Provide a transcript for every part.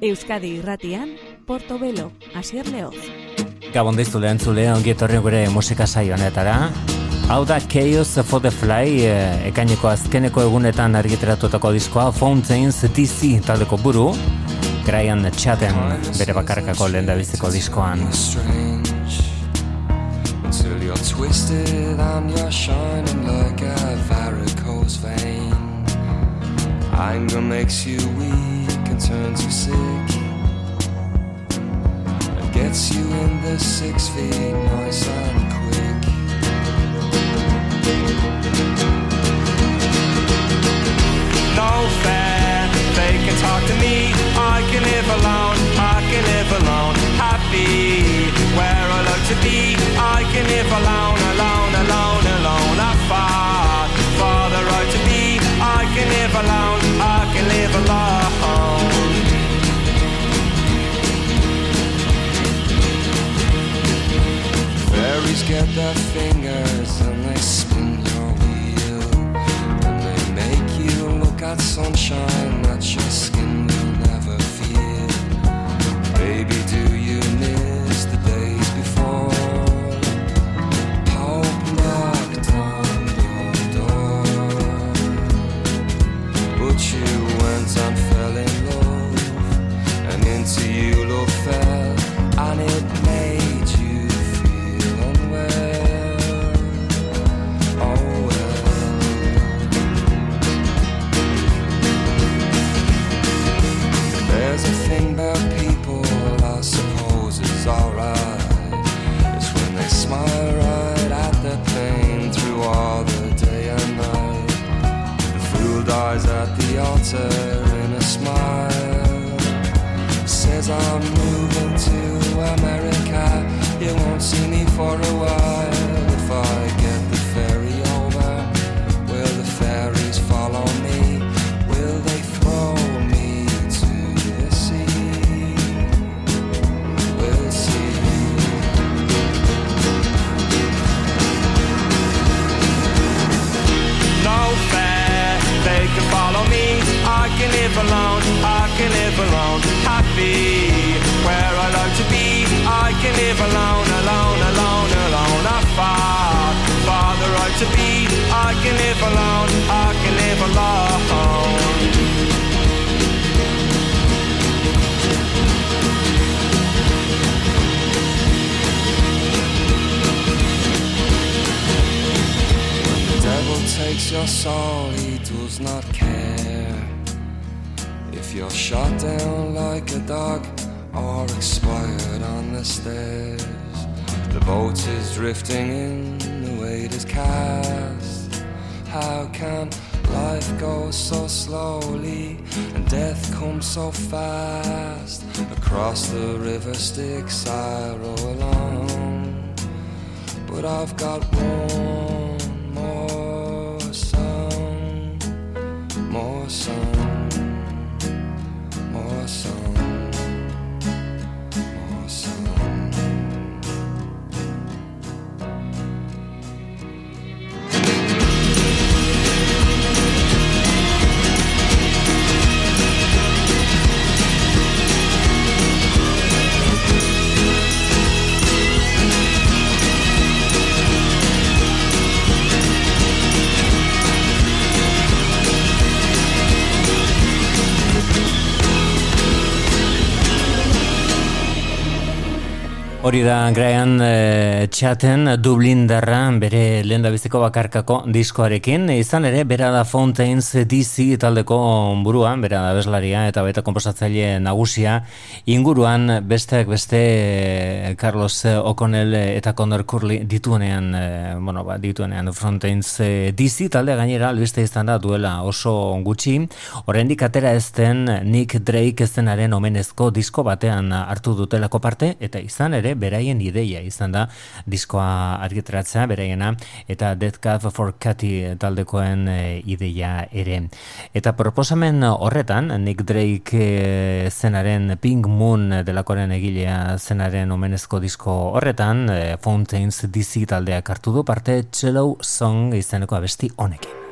Euskadi irratian, Porto Belo, Asier Leoz. Gabon diztu lehen zule, ongi etorri gure musika saio honetara. Hau da Chaos for the Fly, eh, ekaineko azkeneko egunetan argiteratutako diskoa, Fountains DC taldeko buru, Graian Chaten bere bakarkako lehen biziko diskoan. Until you're twisted and you're shining like a varicose vein Anger makes you weak turns you sick And gets you in the six feet nice and quick. No fair, they can talk to me. I can live alone, I can live alone Happy. Where I like to be I can live alone, alone, alone, alone. I fought for the right to be. I can live alone I can live alone. Get their fingers and they spin your wheel. And they make you look at sunshine the altar in a smile. Says I'm moving to America. You won't see me for a while live alone. I can live alone. Happy where I like to be. I can live alone, alone, alone, alone. I fought for the right to be. I can live alone. I can live alone. The devil takes your soul, shot down like a dog or expired on the stairs, the boat is drifting in, the weight is cast. How can life go so slowly and death come so fast? Across the river Styx I row along, but I've got one Hori da Graham e, Chaten Dublin darran bere lehen bakarkako diskoarekin. Izan ere, bera da Fountains DC taldeko buruan, bera da beslaria eta beta komposatzaile nagusia. Inguruan besteak beste eh, Carlos O'Connell eta Connor Curley dituenean, e, bueno, ba, dituenean Fountains eh, DC talde gainera albiste izan da duela oso gutxi. Oraindik atera ez den Nick Drake ezenaren omenezko disko batean hartu dutelako parte, eta izan ere, beraien ideia izan da diskoa argitaratzea beraiena eta Death Cab for Cathy taldekoen e, ideia ere. Eta proposamen horretan Nick Drake e, zenaren Pink Moon delakoren egilea zenaren omenezko disko horretan e, Fountains DC taldeak hartu du parte Cello Song izeneko abesti honekin.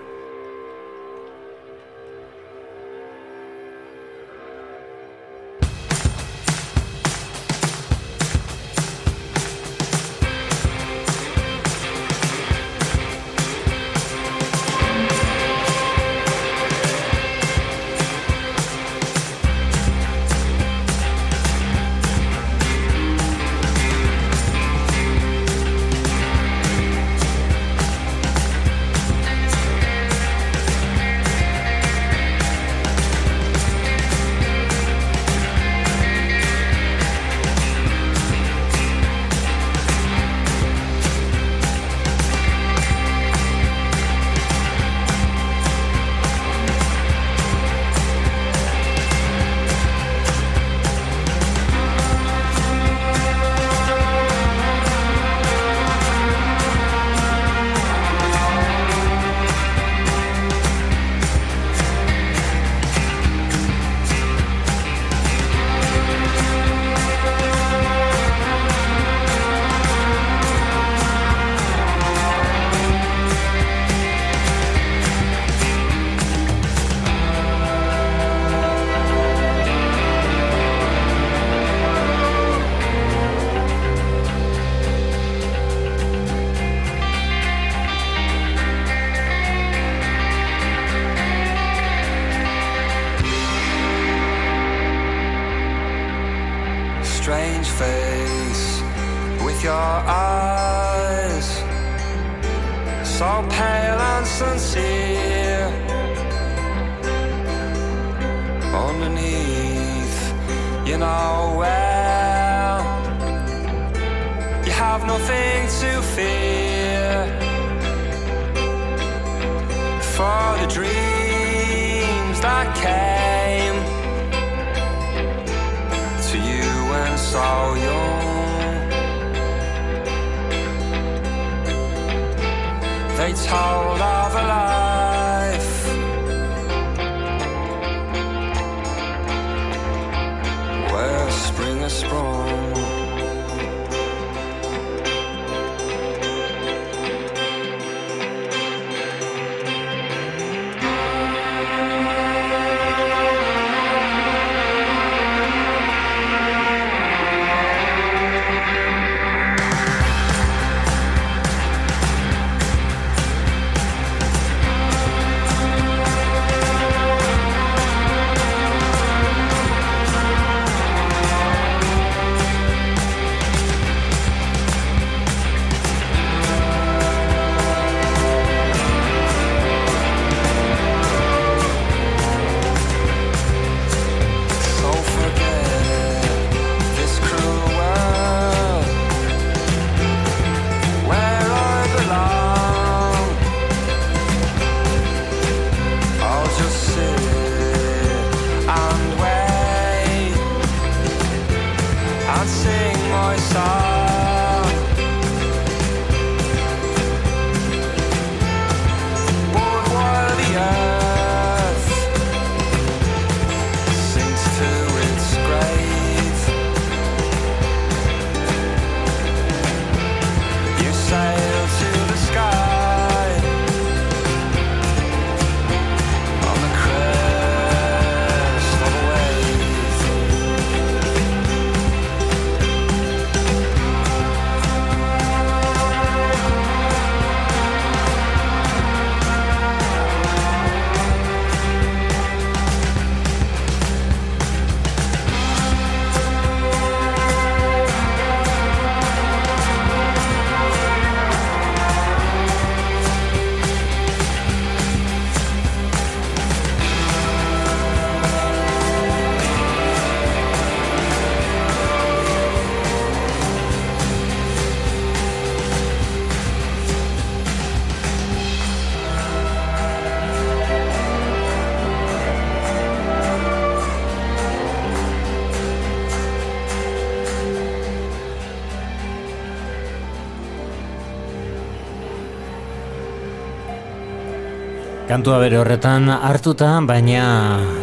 Kantua bere horretan hartuta, baina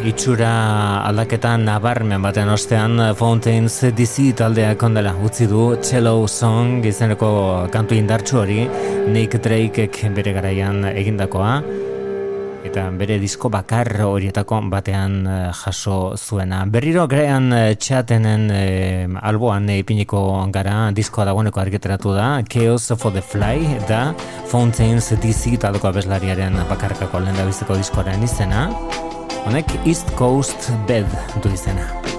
itxura aldaketa nabarmen baten ostean Fountains DC taldeak ondela utzi du Cello Song izeneko kantu indartsu hori Nick Drakek bere garaian egindakoa eta bere disko bakar horietako batean eh, jaso zuena. Berriro grean eh, txatenen e, eh, alboan ipiniko gara diskoa dagoeneko argiteratu da Chaos for the Fly eta Fountains DC taloko abeslariaren bakarrakako lehen da diskoaren izena. Honek East Coast Bed du izena. izena.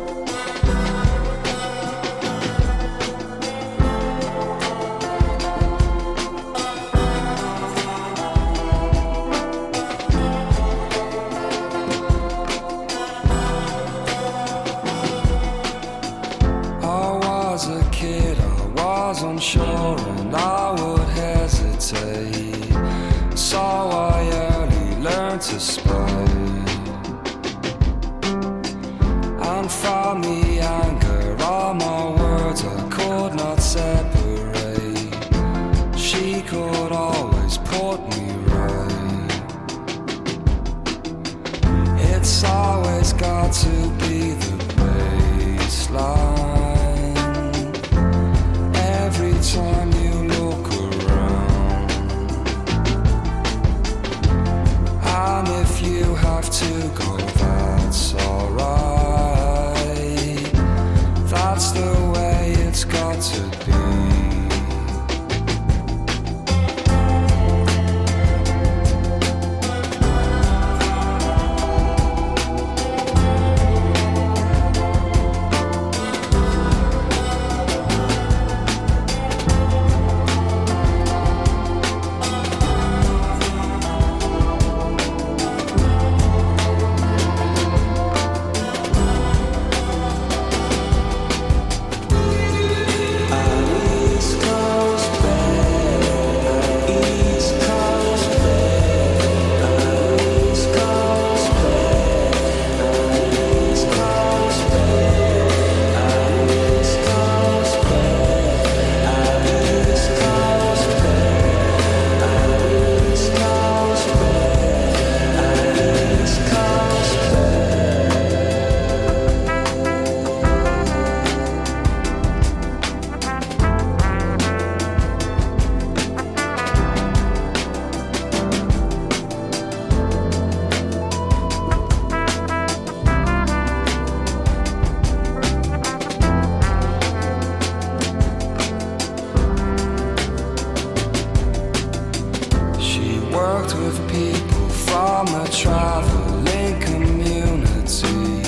worked with people from a traveling community.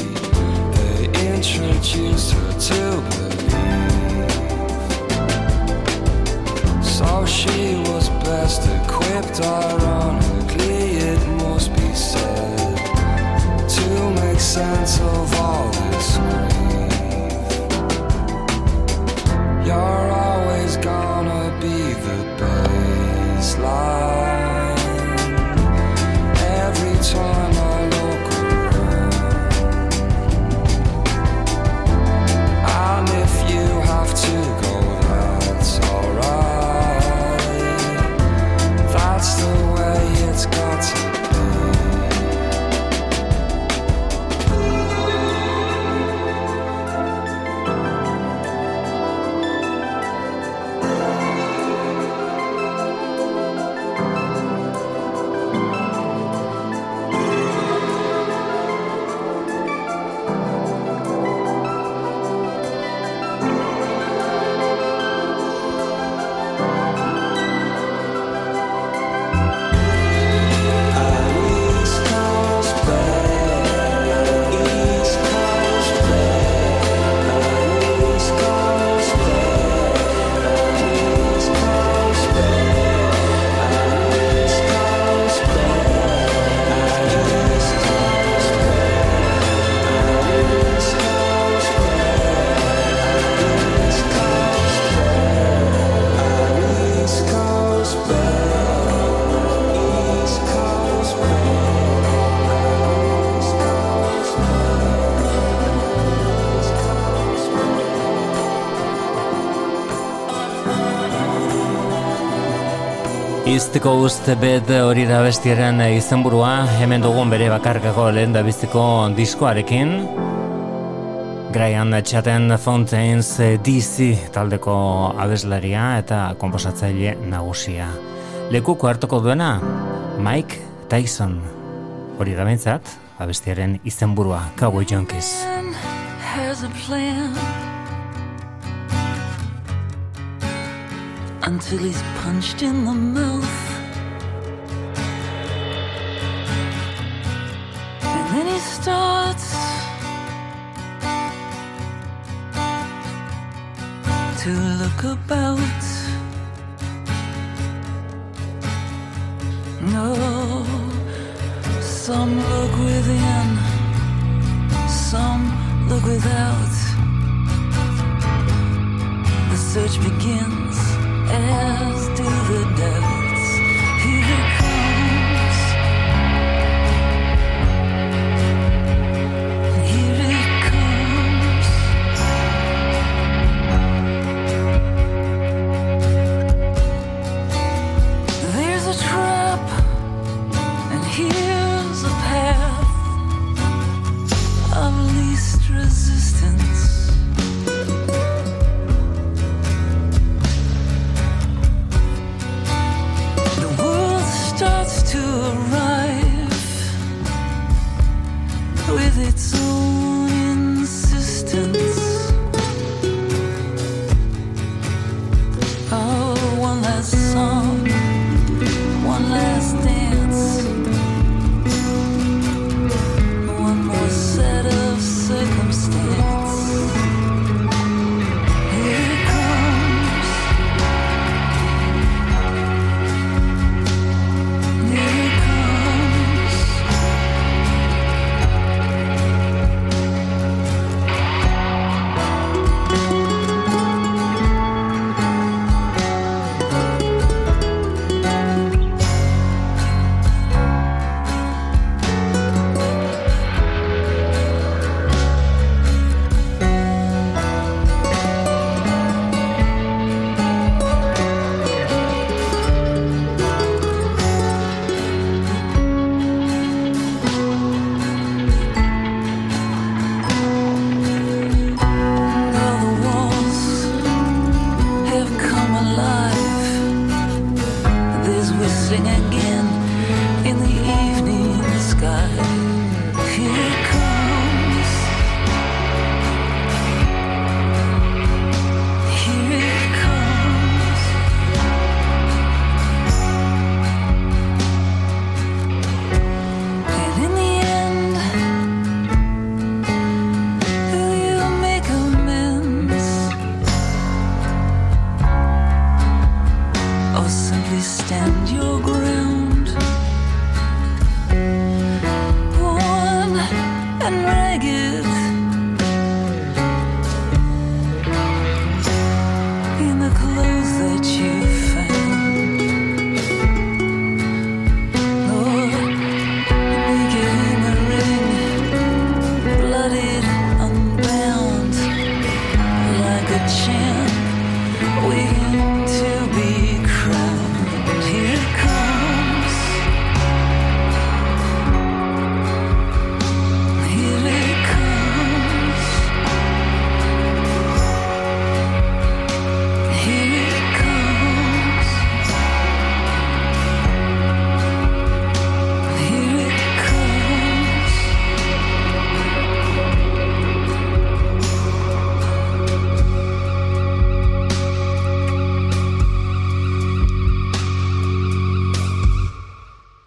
They introduced her to believe. So she was best equipped, ironically, it must be said, to make sense of all this grief. You're always gonna be the baseline. Izteko uste bet hori da bestiaren izenburua, hemen dugun bere bakarkako lehen da biztiko diskoarekin. Brian Chaten Fountains DC taldeko abeslaria eta komposatzaile nagusia. Lekuko hartuko duena, Mike Tyson. Hori da bentsat, abestiaren izenburua, Cowboy Junkies. until he's punched in the mouth.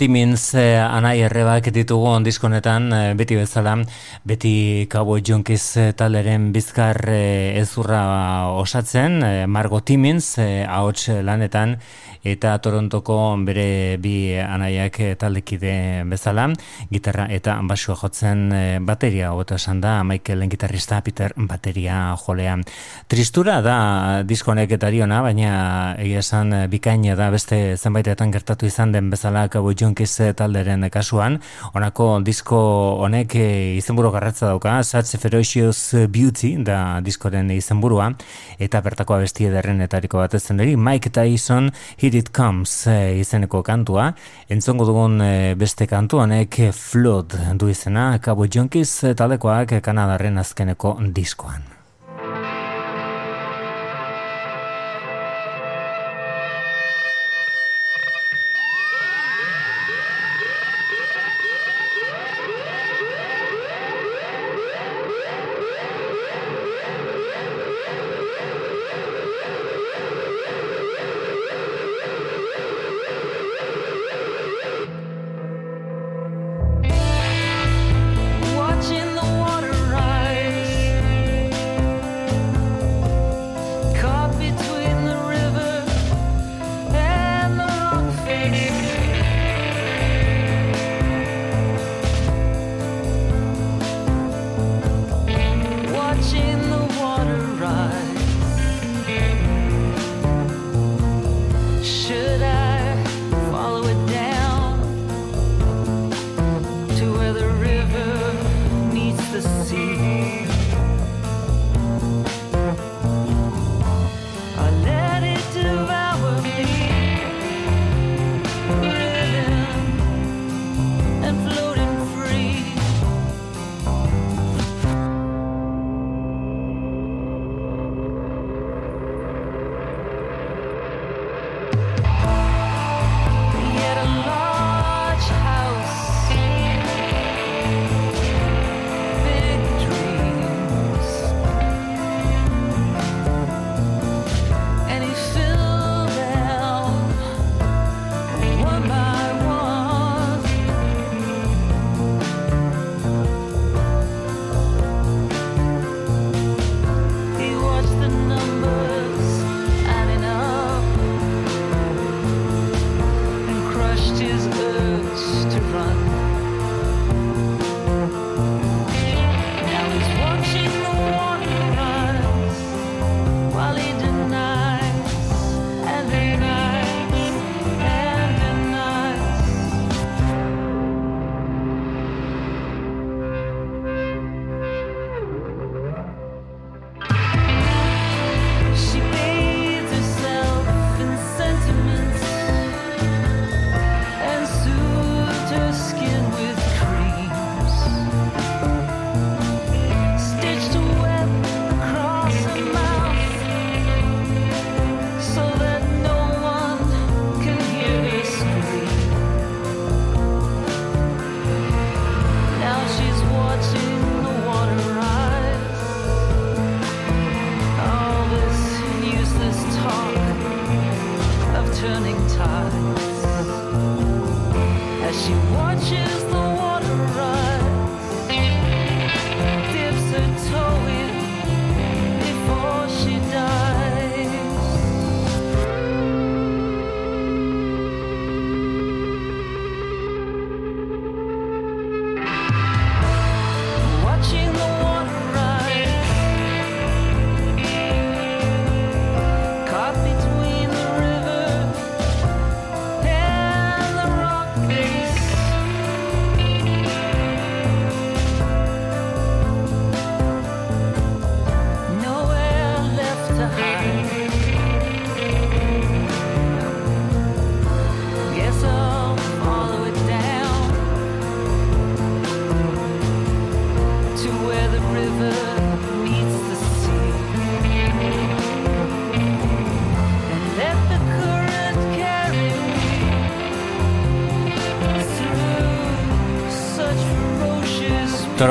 Timins eh, anai errebak ditugu diskonetan eh, beti bezala, beti Cowboy Junkies eh, taleren bizkar eh, ezurra osatzen, eh, Margo Timins eh, ahots lanetan, eta Torontoko bere bi anaiak eh, taldekide bezala, gitarra eta basua jotzen eh, bateria, hota esan da, Michael gitarrista Peter bateria jolea. Tristura da diskonek eta diona, baina egia esan eh, bikaina da beste zenbaitetan gertatu izan den bezala Cowboy Junkies eh, talderen kasuan, honako disko honek eh, izenburu garratza dauka, Such Ferocious Beauty da diskoren izenburua, eta bertako abesti ederrenetariko bat ezen Mike Tyson, Here It Comes eh, izeneko kantua, entzongo dugun eh, beste kantu honek Flood du izena, Cowboy Junkies taldekoak Kanadarren azkeneko diskoan.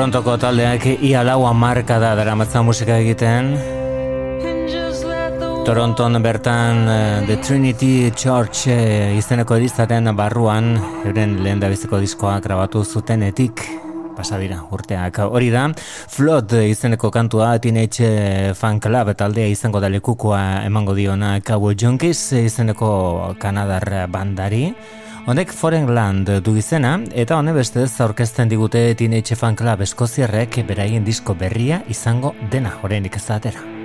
Torontoko taldeak ia laua marka da dara musika egiten. Toronton bertan eh, The Trinity Church eh, izeneko edizaren barruan euren lehen biziko diskoa grabatu zutenetik pasadira urteak. Hori da Flood izeneko kantua Teenage Fan Club taldea izango da lekukoa emango diona Cowboy Junkies izeneko Kanadar bandari Honek Foreign Land du izena, eta hone beste aurkezten digute Teenage Fan Club eskoziarrek beraien disko berria izango dena, horrenik ez da atera.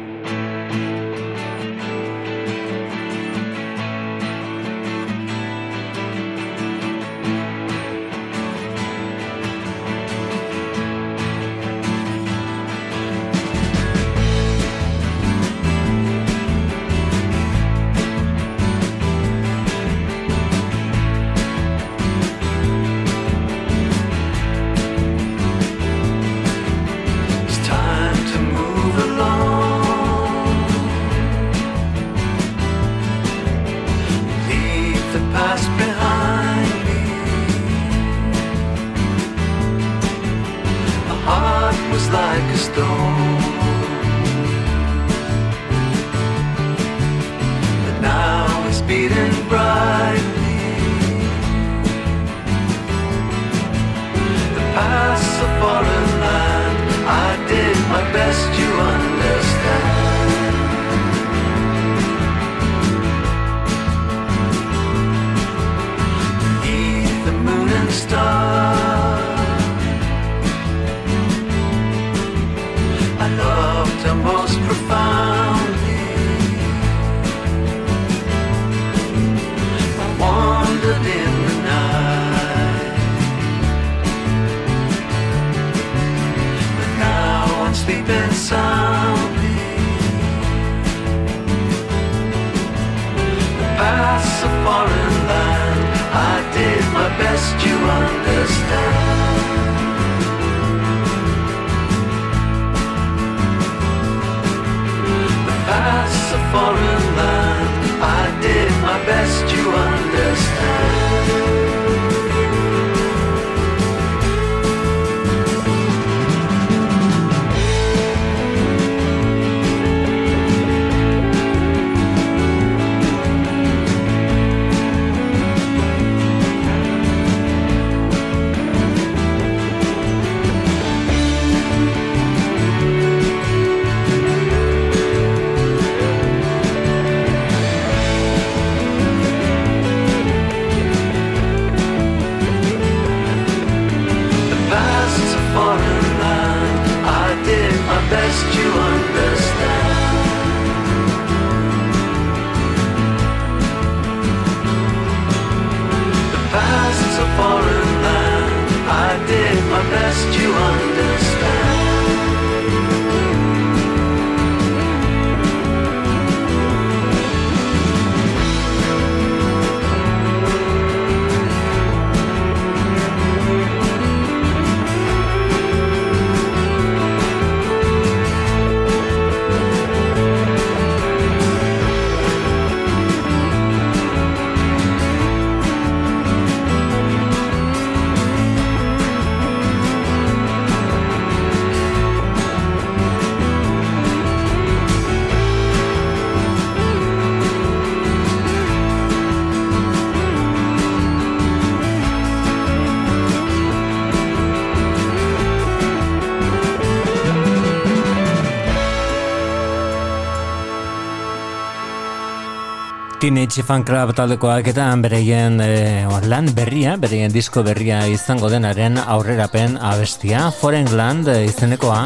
Teenage Fan Club taldekoak eta bereien e, lan berria, bereien disko berria izango denaren aurrerapen abestia. Foreign Land e, izenekoa.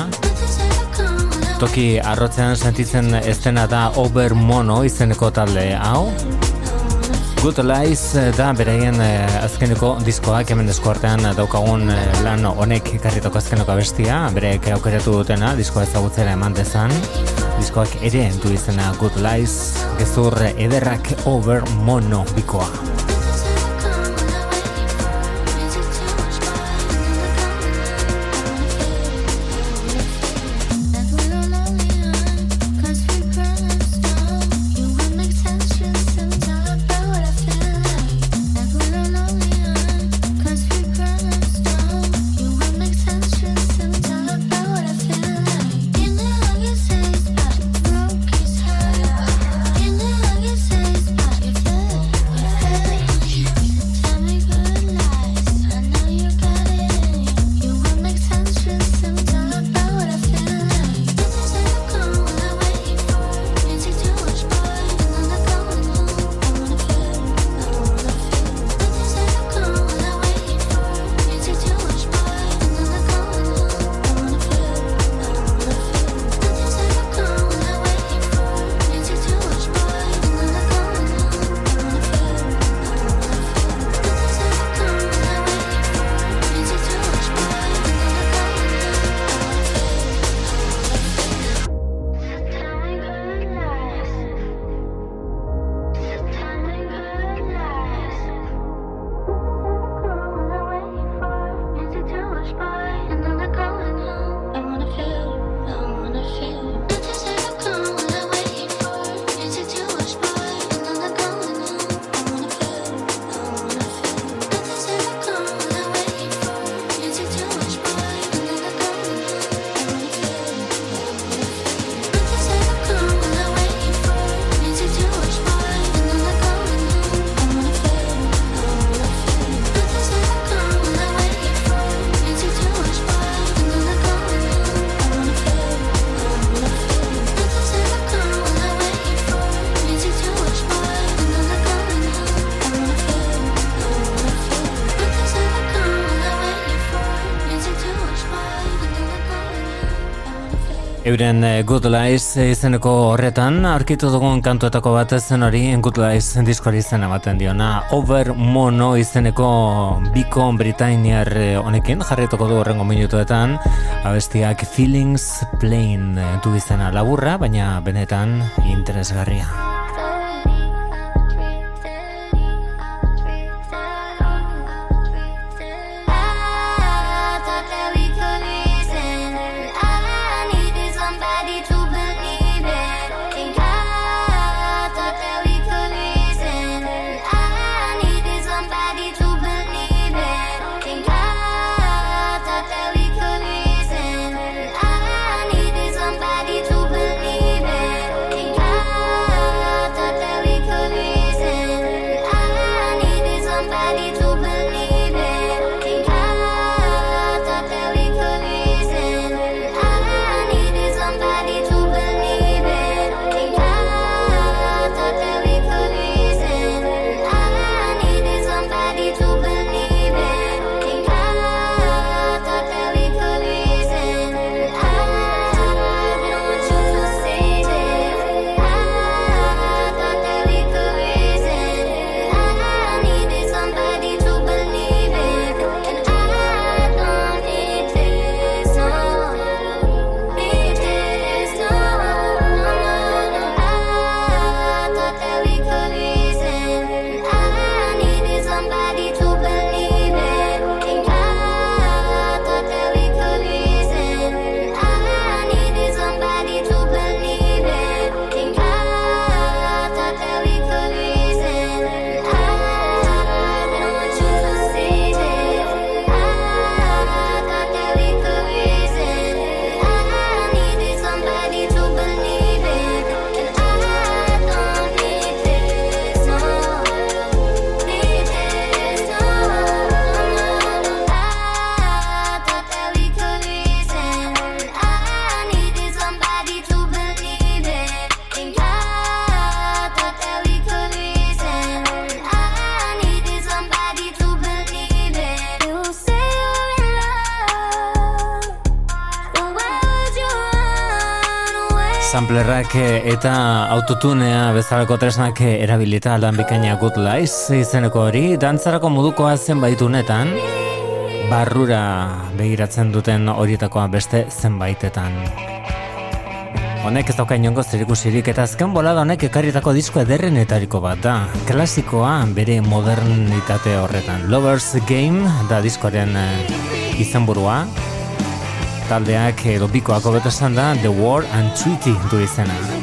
Toki arrotzean sentitzen estena da Over Mono izeneko talde hau. Good Lies da bereien e, azkeneko diskoak hemen eskuartean daukagun lan honek karritoko azkeneko abestia. Berek aukeratu dutena diskoa ezagutzera eman dezan diskoak ere du izena Good Lies, gezur ederrak over mono Euren eh, Good Lies izeneko horretan, arkitu dugun kantuetako bat zen hori Good Lies diskoari zen ematen diona. Over Mono izeneko biko Britainiar eh, honekin, jarrituko du horrengo minutuetan, abestiak Feelings Plain eh, du izena laburra, baina benetan interesgarria. Eta autotunea bezalako tresnak erabilita aldan bikaina Good Lies izeneko hori dantzarako modukoa zenbaitunetan barrura begiratzen duten horietakoa beste zenbaitetan Honek ez dauka inongo zerikusirik eta azken bolada honek ekarritako disko ederrenetariko bat da. Klasikoa bere modernitate horretan. Lovers Game da diskoaren eh, izenburua taldeak edo bikoak hobeto esan da The War and Treaty du izena.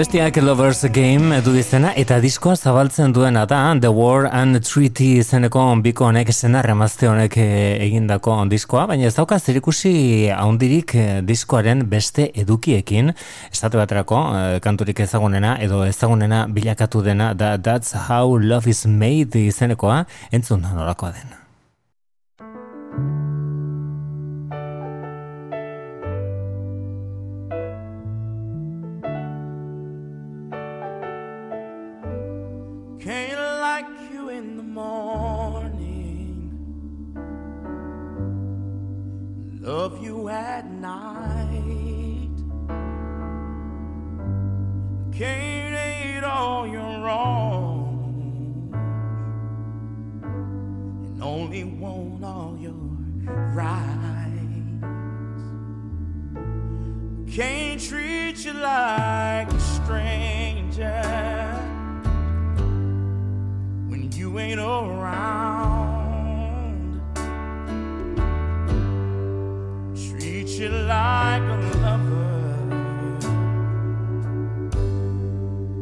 Abestiak Lovers Game du izena eta diskoa zabaltzen duena da The War and Treaty izeneko biko honek senar emazte honek eh, egindako diskoa, baina ez dauka zerikusi haundirik eh, diskoaren beste edukiekin, estatu baterako eh, kanturik ezagunena edo ezagunena bilakatu dena da That's How Love is Made izenekoa, entzun norakoa dena. Love you at night. can't hate all your wrongs and only want all your rights. Can't treat you like a stranger when you ain't around. You like a lover.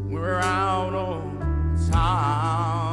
We're out on time.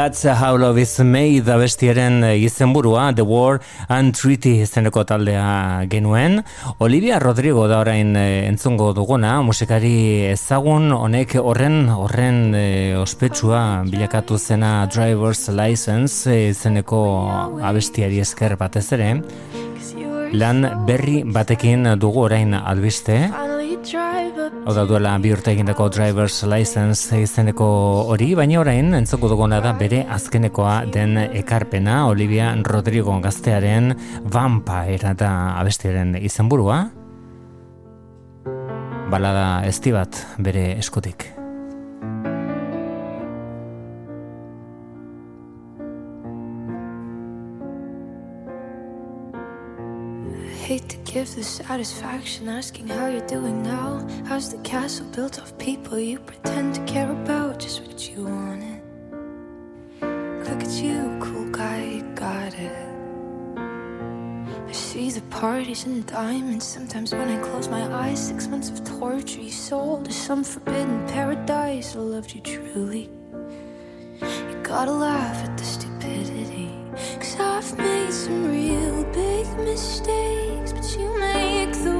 That's how love is made da bestiaren eh, izenburua The War and Treaty izeneko taldea genuen. Olivia Rodrigo da orain eh, entzungo duguna, musikari ezagun honek horren horren e, ospetsua bilakatu zena Driver's License izeneko abestiari esker batez ere. Lan berri batekin dugu orain albiste. Hau da duela bi urte egindako driver's license izeneko hori, baina orain entzoko duguna da bere azkenekoa den ekarpena Olivia Rodrigo gaztearen vampire da abestiaren izenburua. Balada estibat bere eskutik. Hate to give the satisfaction asking how you're doing now. How's the castle built of people you pretend to care about? Just what you wanted. Look at you, cool guy, you got it. I see the parties and diamonds. Sometimes when I close my eyes, six months of torture you sold to some forbidden paradise. I loved you truly. You gotta laugh at the stupidity. Cause I've made some real big mistakes, but you make the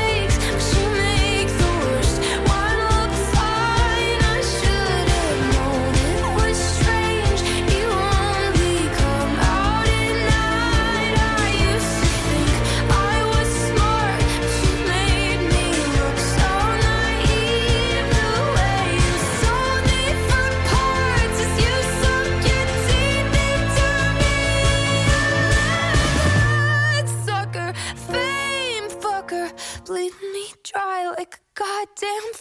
damn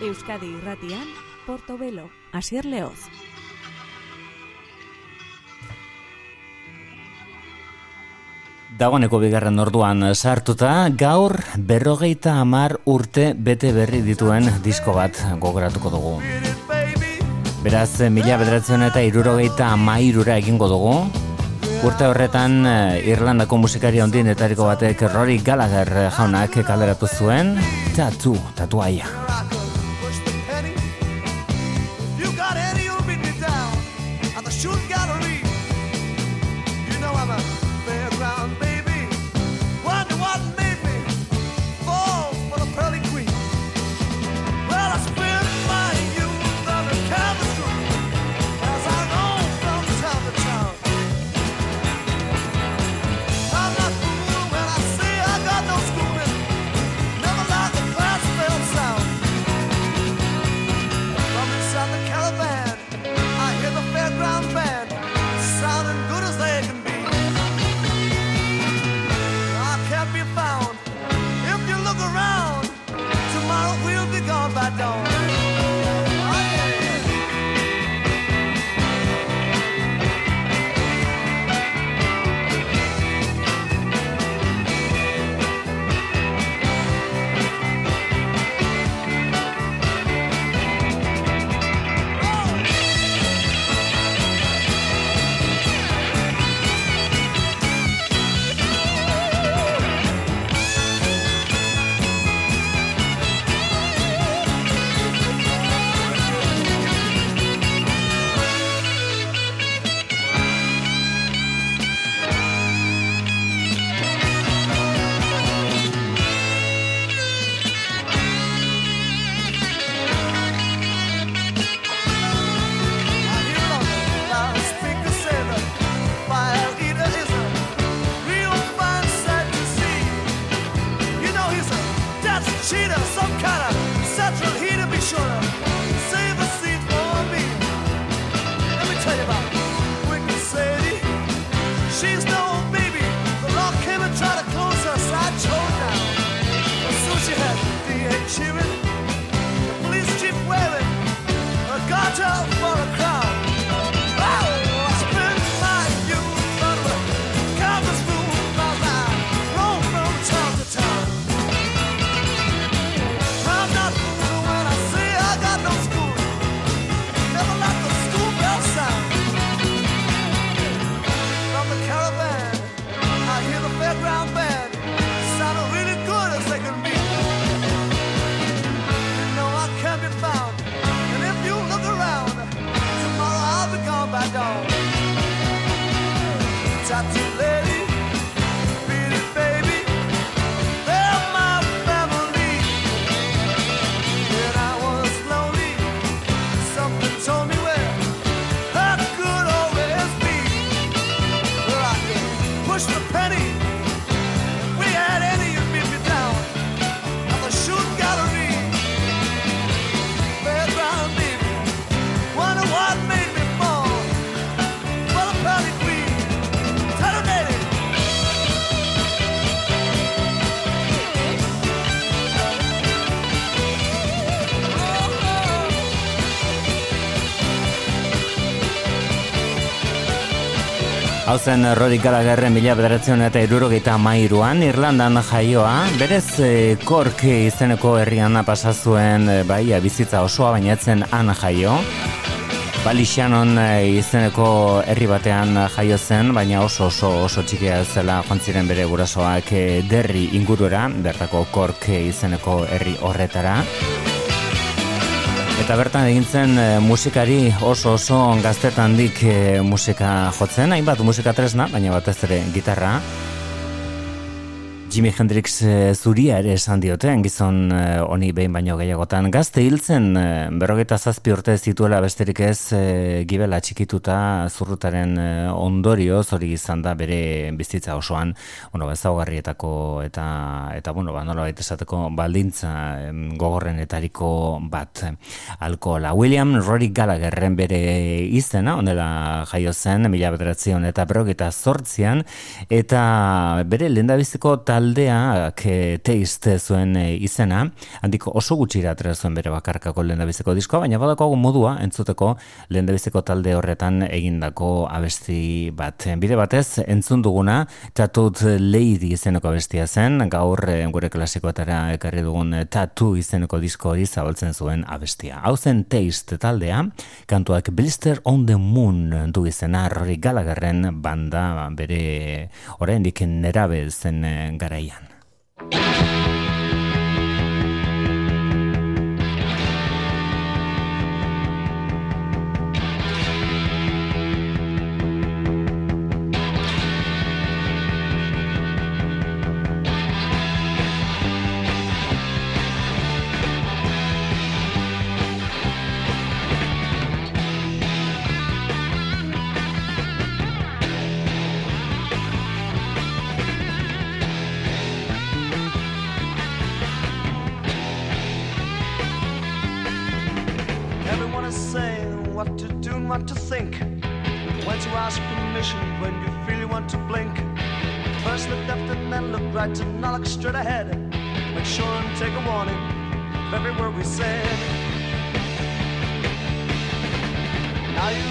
Euskadi irratian, Portobelo, Asier Leoz. Dagoeneko bigarren orduan sartuta, gaur berrogeita hamar urte bete berri dituen disko bat gogoratuko dugu. Beraz, mila bederatzen eta irurogeita amairura egingo dugu. Urte horretan, eh, Irlandako musikari handienetariko batek Rory Gallagher jaunak kaleratu zuen, tatu, tatuaia. Hau zen Rory Gallagherren mila bederatzen eta irurogeita mairuan, Irlandan jaioa, berez e, Kork izeneko herrian pasazuen e, bai, bizitza osoa bainatzen han jaio. Balixanon e, izeneko herri batean jaio zen, baina oso oso oso txikia zela joan bere gurasoak e, derri ingurura, bertako Kork izeneko herri horretara. Eta bertan egin zen e, musikari oso oso gaztetan dik e, musika jotzen, hainbat musika tresna, baina batez ere gitarra. Jimi Hendrix e, zuria ere esan dioten, gizon e, honi behin baino gehiagotan. Gazte hiltzen, e, berrogeita zazpi urte zituela besterik ez e, gibela txikituta zurrutaren e, ondorio, zori izan da bere bizitza osoan, bueno, ezaugarrietako eta, eta bueno, ba, nola baita esateko baldintza gogorrenetariko bat alkohola. William Rory Gallagherren bere izena, onela jaio zen, mila bederatzen eta berrogeita zortzian, eta bere lendabiziko tal taldeak teiste zuen e, izena, handiko oso gutxira atera zuen bere bakarkako lehendabizeko diskoa, baina badako modua entzuteko lehendabizeko talde horretan egindako abesti bat. Bide batez, entzun duguna, tatut lady izeneko abestia zen, gaur e, gure klasikoetara ekarri dugun tatu izeneko disko hori zabaltzen zuen abestia. Hau zen teiste taldea, kantuak Blister on the Moon du izena Rory Gallagherren banda bere oraindik nerabe zen gara garaian.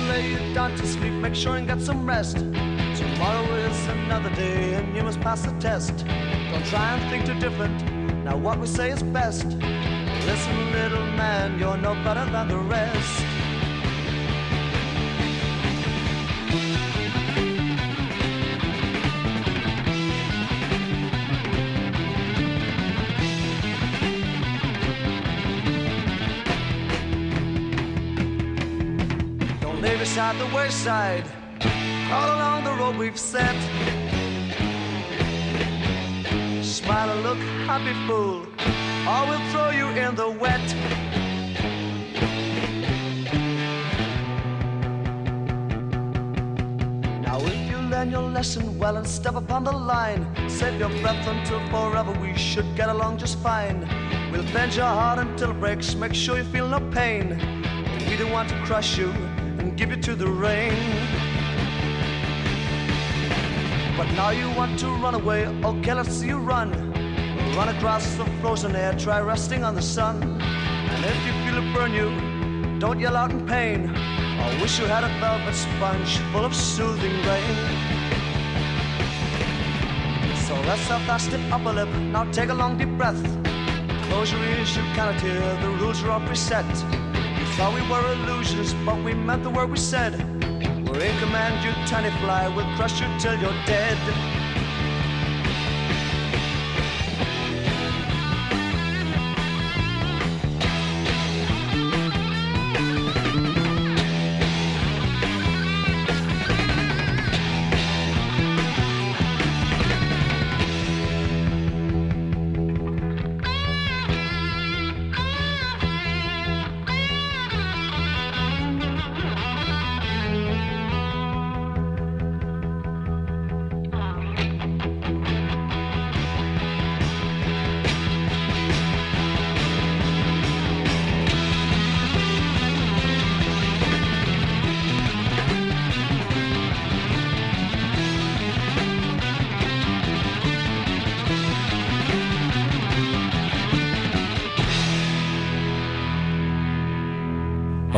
lay you down to sleep, make sure and get some rest. Tomorrow is another day and you must pass the test. Don't try and think too different, now what we say is best. Listen, little man, you're no better than the rest. The wayside. All along the road we've set. Smile and look happy, fool, or we'll throw you in the wet. Now, if you learn your lesson well and step upon the line, save your breath until forever we should get along just fine. We'll bend your heart until it breaks, make sure you feel no pain. We don't want to crush you give you to the rain. But now you want to run away, oh, okay, let's see you run. Run across the frozen air, try resting on the sun. And if you feel it burn you, don't yell out in pain. I wish you had a velvet sponge full of soothing rain. So rest up that stiff upper lip, now take a long deep breath. Close your ears, you cannot hear, the rules are all preset. Thought we were illusions, but we meant the word we said. We're in command, you tiny fly, we'll crush you till you're dead.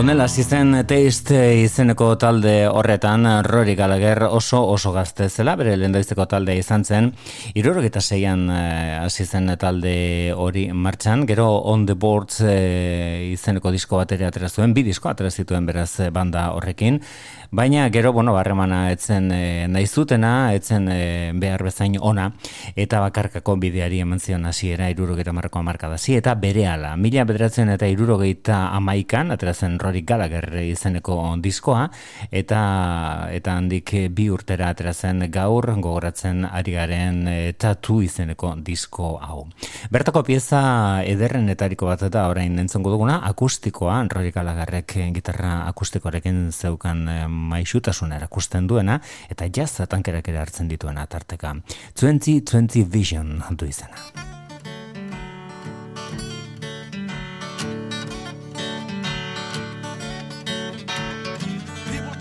Honela zen teist izeneko talde horretan Rory Gallagher oso oso gazte zela, bere lehendabizeko talde izan zen, irurogeta zeian eh, hasi zen talde hori martxan, gero On The Boards eh, izeneko disko bateri atera zuen, bi disko atera zituen beraz banda horrekin, baina gero, bueno, barremana etzen e, nahi zutena, etzen e, behar bezain ona, eta bakarkako bideari eman zion hasiera irurogeta marko amarkadasi, eta bere ala, mila bederatzen eta irurogeita amaikan, atera zen Rory Gallagher izeneko diskoa, eta eta handik bi urtera atera gaur, gogoratzen ari garen e, tatu izeneko disko hau. Bertako pieza ederren etariko bat eta orain entzongo duguna, akustikoa, Rory Gallagherrek gitarra akustikoarekin zeukan maixutasuna erakusten duena eta jazza tankerak ere hartzen dituena tarteka. 2020 Vision du izena.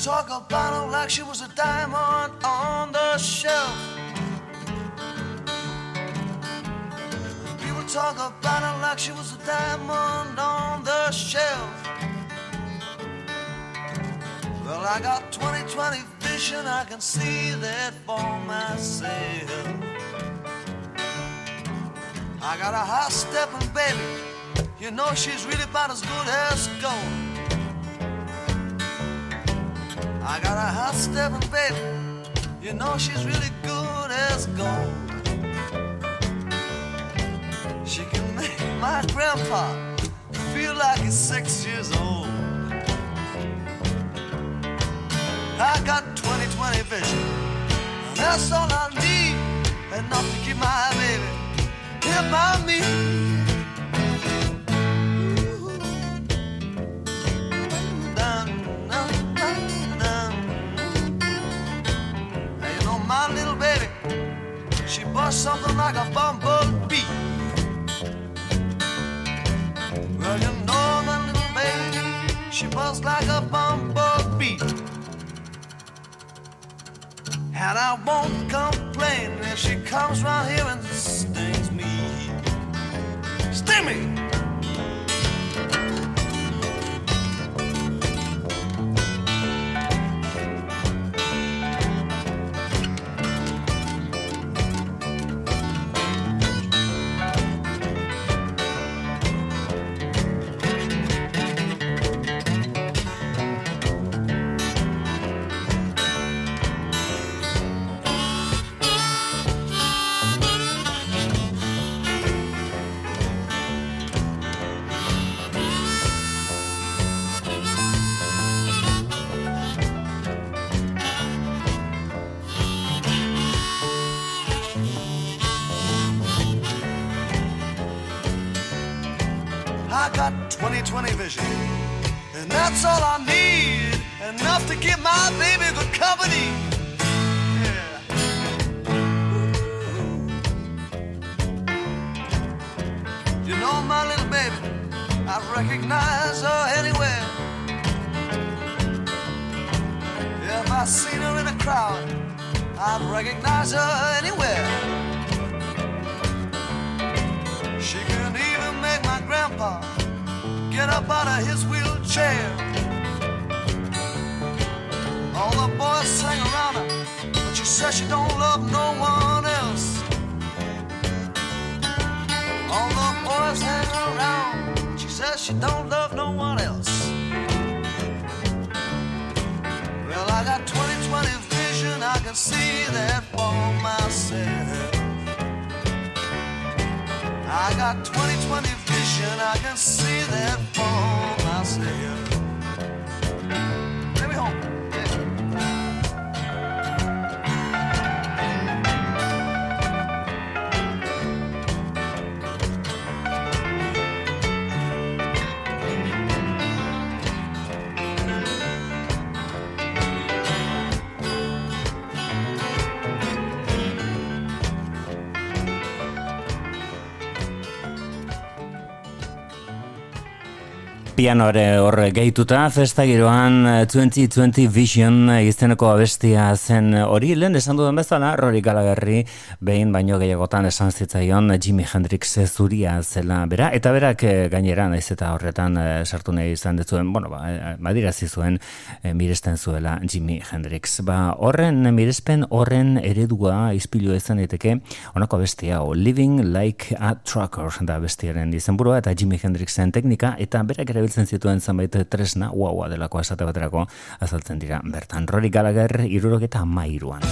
Talk about her like she was a diamond on the shelf. People talk about her like she was a diamond on the shelf. Well, I got 2020 vision, I can see that for myself. I got a high stepping baby, you know she's really about as good as gold. I got a high stepping baby, you know she's really good as gold. She can make my grandpa feel like he's six years old. I got 2020 vision. And that's all I need. Enough to keep my baby here by me. She something like a bumblebee. Well, you know my little baby, she busts like a bumblebee. And I won't complain if she comes round here and stings me. Sting me! Can see that for myself. I got 2020 vision, I can see that for myself. Take me home. pianoare hor gehituta, festa giroan eh, 2020 Vision eh, izeneko abestia zen hori, lehen esan duten bezala, Rory Galagarri behin baino gehiagotan esan zitzaion Jimi Hendrix zuria zela bera, eta berak eh, gainera naiz eta horretan sartu nahi izan dezuen, bueno, ba, badira zizuen miresten zuela Jimi Hendrix. Ba, horren mirespen horren eredua izpilu ezan eteke, honako abestia, o, Living Like a Trucker da bestiaren izenburua, eta Jimi Hendrixen teknika, eta berak erabiltzen erabiltzen zituen zenbait tresna, uaua delako esate baterako, azaltzen dira bertan. Rory Gallagher, irurok eta mairuan.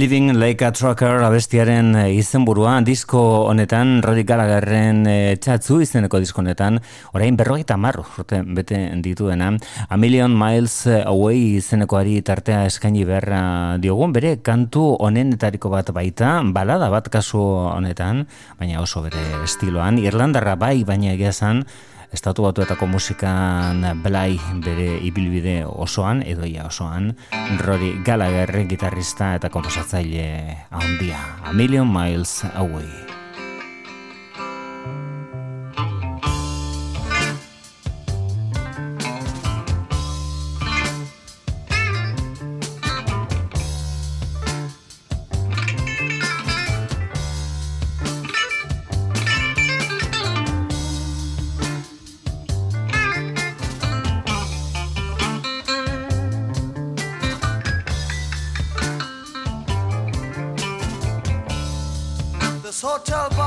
Living Like a Trucker abestiaren eh, izenburua disko honetan Rory Gallagherren e, txatzu izeneko disko honetan orain berrogeita marru urte bete dituena. A Million Miles Away izenekoari tartea eskaini berra diogun bere kantu honenetariko bat baita balada bat kasu honetan baina oso bere estiloan. Irlandarra bai baina egia estatu batuetako musikan blai bere ibilbide osoan, edoia osoan, Rory Gallagher gitarrista eta komposatzaile handia, A Million Miles Away. hotel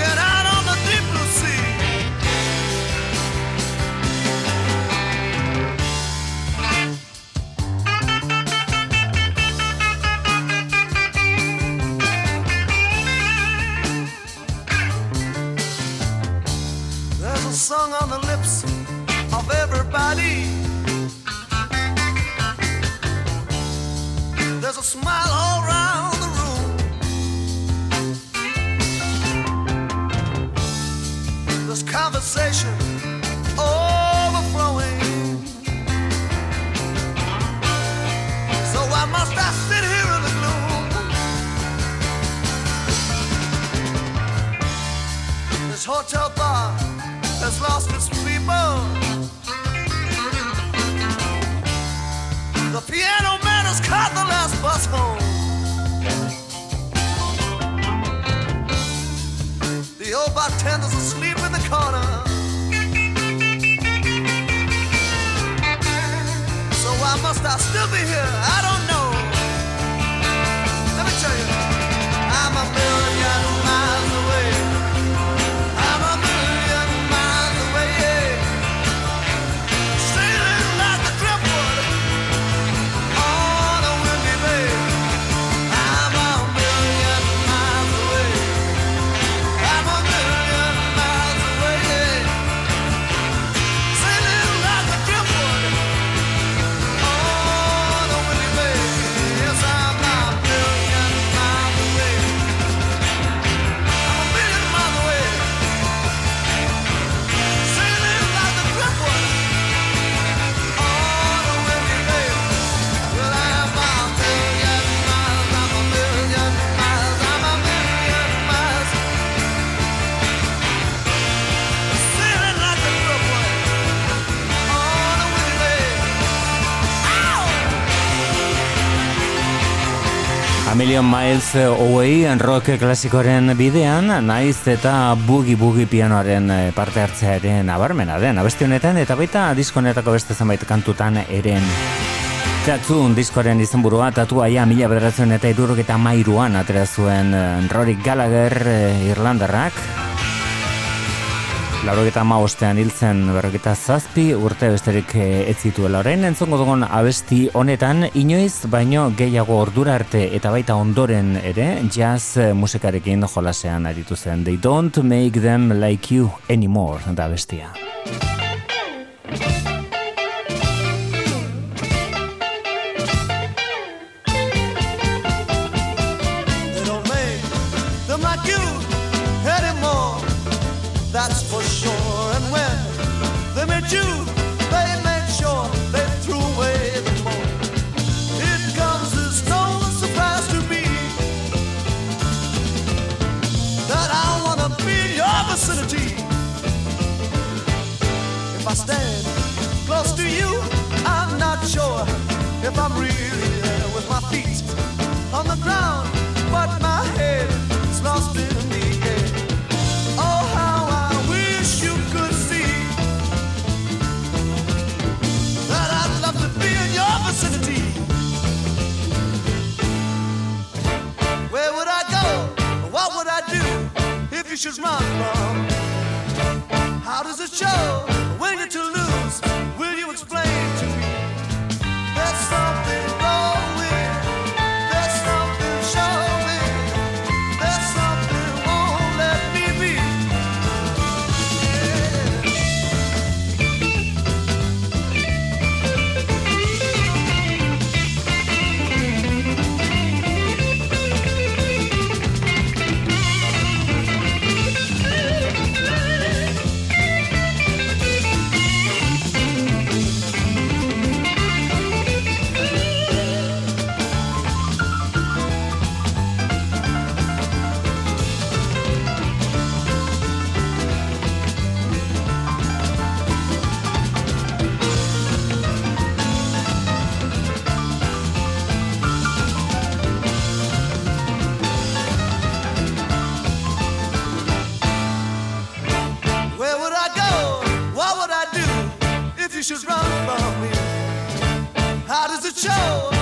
could I? Miles Away rock klasikoren bidean, naiz eta bugi-bugi pianoaren eh, parte hartzea ere nabarmena den, abesti honetan eta baita diskonetako beste zenbait kantutan eren. Tatzun diskoaren izenburua tatu aia mila bederatzen eta irurok eta mairuan atera zuen eh, Rory Gallagher eh, Irlandarrak, Laurogeta ma ostean hiltzen berroketa zazpi urte besterik eh, ez zituela orain entzongo dugun abesti honetan inoiz baino gehiago ordura arte eta baita ondoren ere jazz musikarekin jolasean aritu zen They don't make them like you anymore da abestia. To you, I'm not sure if I'm really there with my feet on the ground, but my head is lost in the air. Oh, how I wish you could see that I'd love to be in your vicinity. Where would I go? What would I do if you should run from? How does it show when you're to lose? Oh.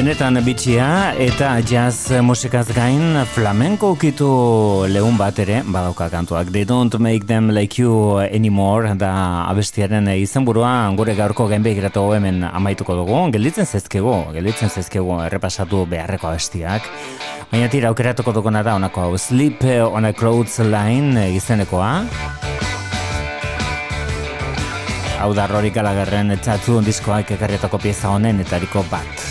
Benetan bitxia eta jazz musikaz gain flamenko ukitu lehun bat ere badauka kantuak. They don't make them like you anymore da abestiaren izenburua gure gaurko gainbegiratu hemen amaituko dugu. Gelditzen zezkego, gelditzen zezkego errepasatu beharreko abestiak. Baina tira aukeratuko duguna da honako hau Sleep on a Clothes Line izenekoa. Hau da Rory Gallagherren txatzu diskoak ekarrietako pieza honen etariko bat.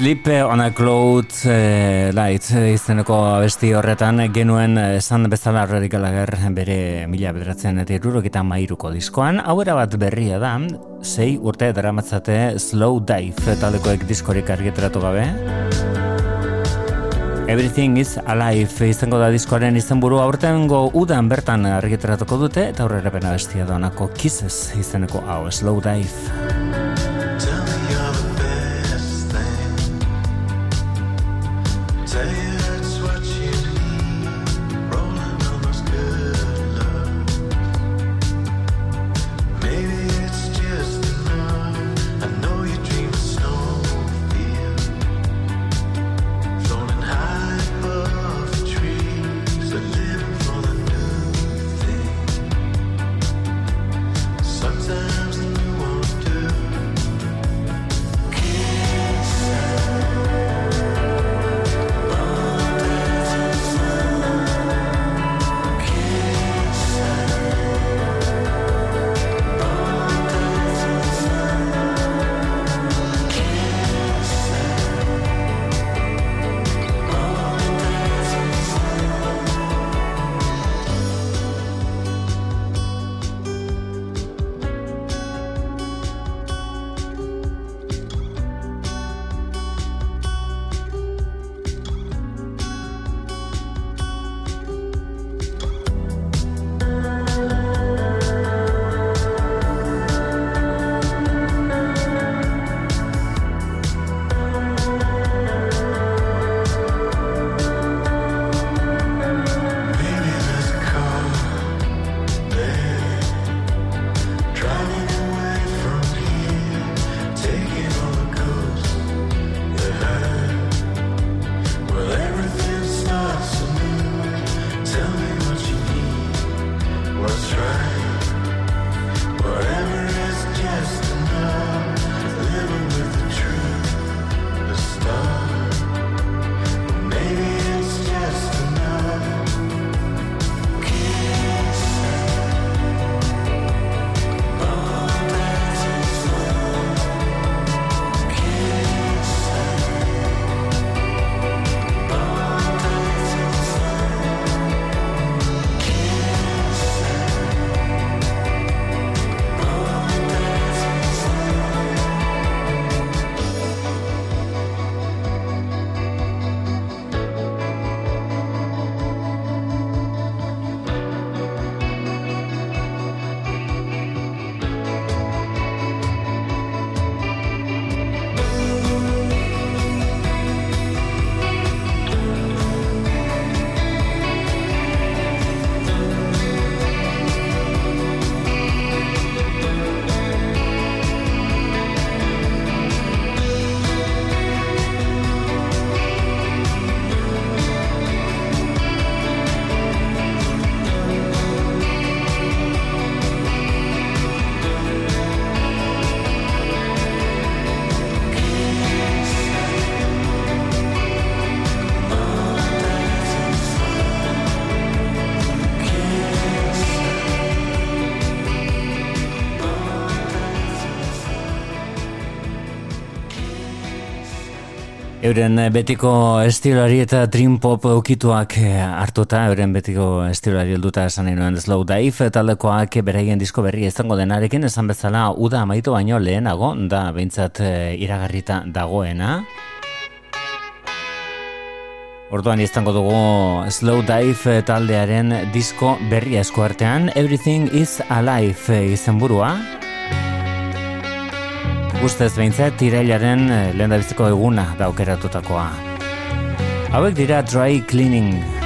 Sleep on a Cloud uh, Light izeneko abesti horretan genuen esan bezala horredik alager bere mila bederatzen eta irurok eta mairuko diskoan. Hau bat berria da, sei urte daramatzate Slow Dive taldekoek diskorik argiteratu gabe. Everything is Alive izango da diskoaren izenburu aurtengo udan bertan argiteratuko dute eta aurrera bena bestia doanako Kisses izeneko hau Slow Dive. Euren betiko estilari eta dream pop ukituak eh, hartuta, euren betiko estilari helduta esan inoen slow dive, taldekoak beraien disko berri izango denarekin, esan bezala uda amaitu baino lehenago, da behintzat eh, iragarrita dagoena. Orduan izango dugu Slow Dive taldearen disko berri asko artean Everything is Alive izenburua. Ustez behintzat, tirailaren eh, lehen da eguna daukeratutakoa. Hauek dira dry cleaning.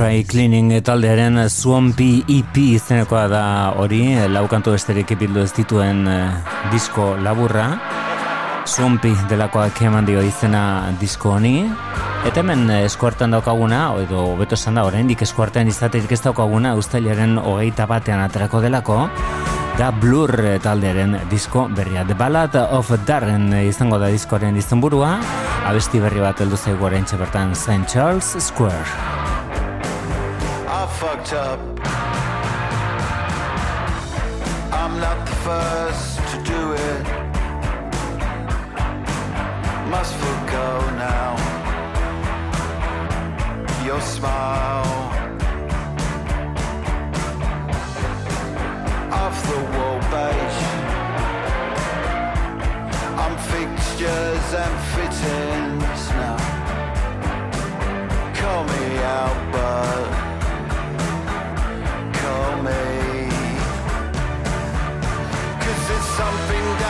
Dry Cleaning taldearen Swampy EP izenekoa da hori, laukantu besterik ibildu ez dituen eh, disko laburra. Swampy delakoak keman dio izena disko honi. Eta hemen eskuartan daukaguna, edo beto esan da, oraindik eskuartean izaterik ez daukaguna, ustailaren hogeita batean aterako delako, da Blur taldearen disko berria. The Ballad of Darren izango da diskoaren izenburua, abesti berri bat heldu zaigu bertan St. Charles Square. fucked up. I'm not the first to do it. Must forgo now. Your smile. Off the wall beige. I'm fixtures and fittings now. Call me out, but. something down.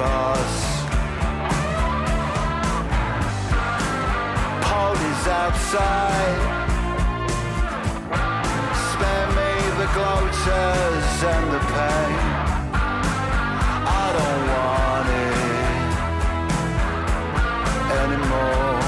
bars. Police outside. Spare me the gloaters and the pain. I don't want it anymore.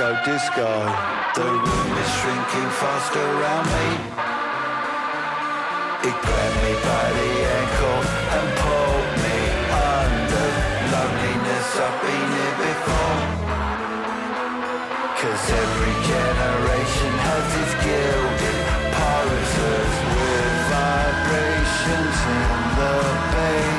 Let's disco. The room is shrinking fast around me. It grabbed me by the ankle and pulled me under. Loneliness, I've been here before. Cause every generation has its gilded poses with vibrations in the basement.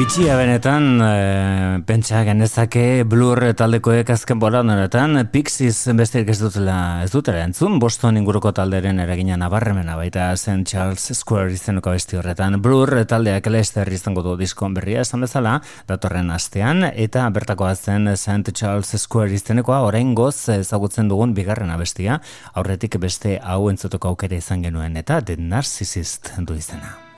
Bitxia benetan, e, pentsa genezake Blur taldekoek azken bolan honetan, Pixies besterik ez dutela, ez dutela entzun, Boston inguruko talderen eragina nabarremena baita St. Charles Square izeneko besti horretan. Blur taldeak Leicester izango du diskon berria esan bezala, datorren astean, eta bertakoa zen St. Charles Square izenekoa orain goz ezagutzen dugun bigarren abestia, aurretik beste hau entzuteko aukera izan genuen, eta The Narcissist du izena.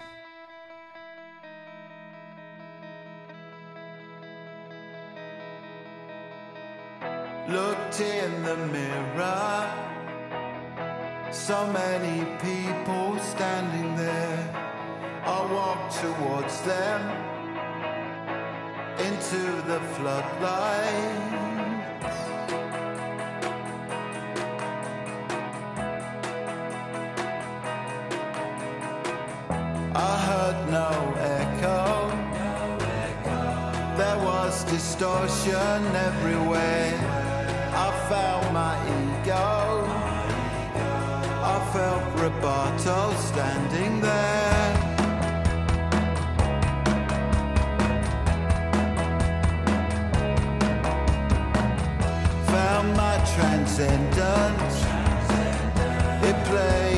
Into the floodlights. I heard no echo. There was distortion everywhere. I found my ego. I felt Roberto standing there. Found my transcendence. It played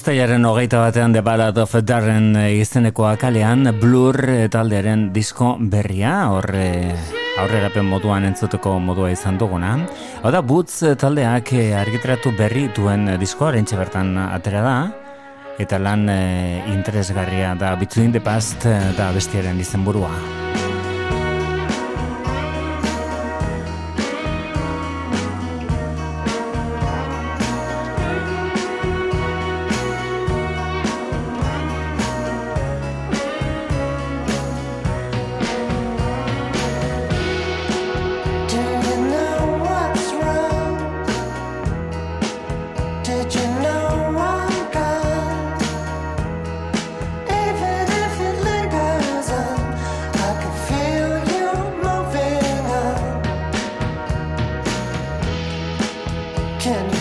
Uztailaren hogeita batean The Ballad of Darren eh, izeneko akalean Blur taldearen disko berria, horre aurrerapen moduan entzuteko modua izan duguna. Hau da, Boots taldeak eh, argitratu berri duen diskoa, rentxe bertan atera da, eta lan eh, interesgarria da Between the Past eh, da bestiaren izenburua. pretend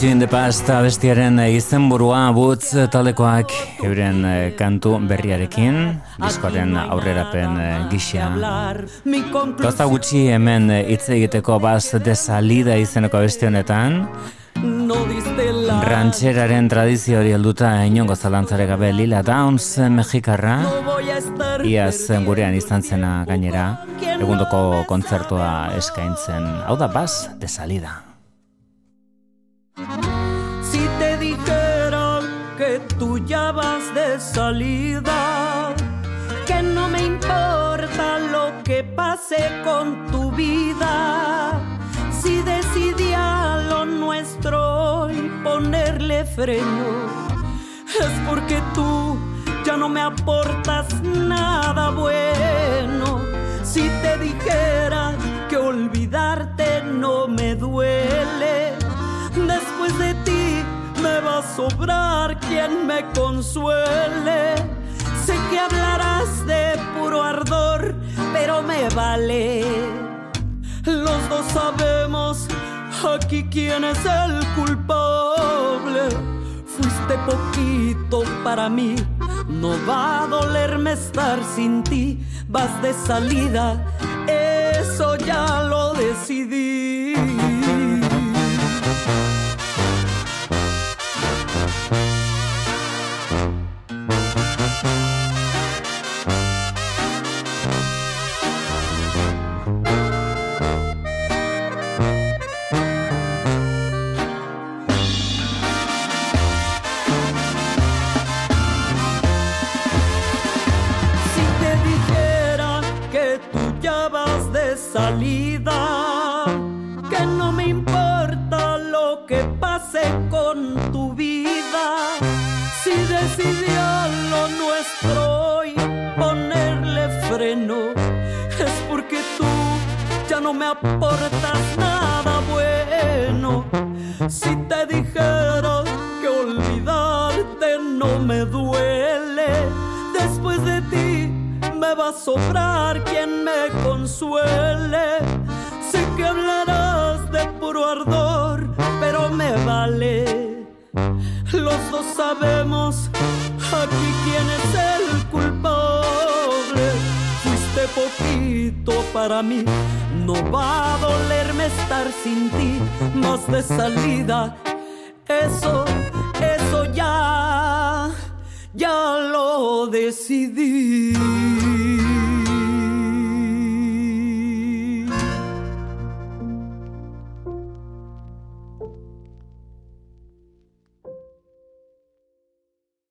Between the Past abestiaren izenburua Boots taldekoak euren eh, kantu berriarekin, diskoaren aurrerapen eh, gisa. Gauza gutxi hemen eh, hitz egiteko baz de salida izeneko abesti honetan, Rancheraren tradizio hori helduta inongo zalantzare gabe Lila Downs mexikarra. Iaz gurean izan zena gainera egundoko kontzertua eskaintzen. Hau da baz de salida, que no me importa lo que pase con tu vida, si decidí a lo nuestro y ponerle freno, es porque tú ya no me aportas nada bueno. Si te dijera que olvidarte no me duele, va a sobrar quien me consuele. Sé que hablarás de puro ardor, pero me vale. Los dos sabemos aquí quién es el culpable. Fuiste poquito para mí, no va a dolerme estar sin ti. Vas de salida, eso ya lo decidí. Salida, que no me importa lo que pase con tu vida, si decidí a lo nuestro hoy ponerle freno, es porque tú ya no me aportas nada bueno. Si te dijera que olvidarte no me duele, me va a sobrar quien me consuele. Sé que hablarás de puro ardor, pero me vale. Los dos sabemos aquí quién es el culpable. Fuiste poquito para mí, no va a dolerme estar sin ti, más de salida. Eso, eso ya, ya lo decidí.